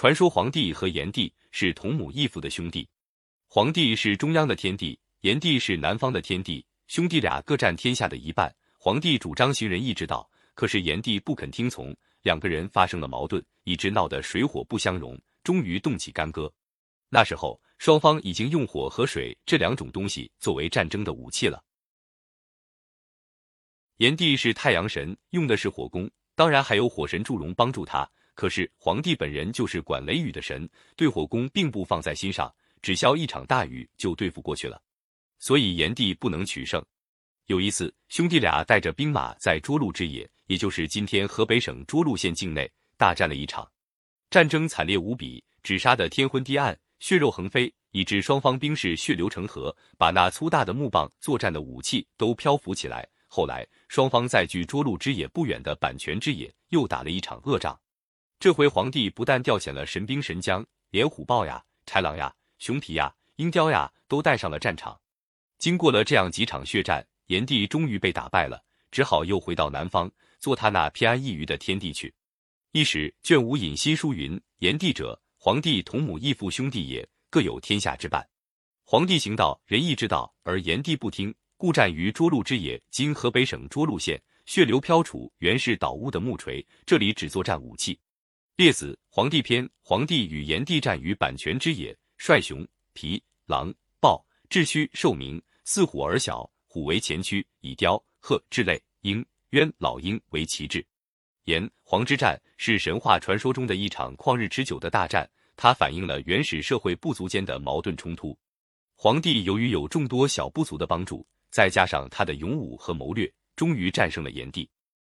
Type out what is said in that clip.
传说黄帝和炎帝是同母异父的兄弟，黄帝是中央的天帝，炎帝是南方的天帝，兄弟俩各占天下的一半。黄帝主张行仁义之道，可是炎帝不肯听从，两个人发生了矛盾，一直闹得水火不相容，终于动起干戈。那时候，双方已经用火和水这两种东西作为战争的武器了。炎帝是太阳神，用的是火攻，当然还有火神祝融帮助他。可是皇帝本人就是管雷雨的神，对火攻并不放在心上，只消一场大雨就对付过去了。所以炎帝不能取胜。有一次，兄弟俩带着兵马在涿鹿之野，也就是今天河北省涿鹿县境内，大战了一场，战争惨烈无比，只杀得天昏地暗，血肉横飞，以致双方兵士血流成河，把那粗大的木棒作战的武器都漂浮起来。后来，双方在距涿鹿之野不远的阪泉之野又打了一场恶仗。这回皇帝不但调遣了神兵神将，连虎豹呀、豺狼呀、熊皮呀、鹰雕呀都带上了战场。经过了这样几场血战，炎帝终于被打败了，只好又回到南方，做他那偏安一隅的天地去。一史卷五引新书云：“炎帝者，皇帝同母异父兄弟也，各有天下之半。皇帝行道仁义之道，而炎帝不听，故战于涿鹿之野，今河北省涿鹿县，血流飘杵，原是捣乌的木锤，这里只作战武器。”列子《黄帝篇》：黄帝与炎帝战于阪泉之野，率熊、皮、狼、豹、雉虚兽名，似虎而小，虎为前驱，以雕、鹤、雉类、鹰、鸢、老鹰为旗帜。炎黄之战是神话传说中的一场旷日持久的大战，它反映了原始社会部族间的矛盾冲突。黄帝由于有众多小部族的帮助，再加上他的勇武和谋略，终于战胜了炎帝。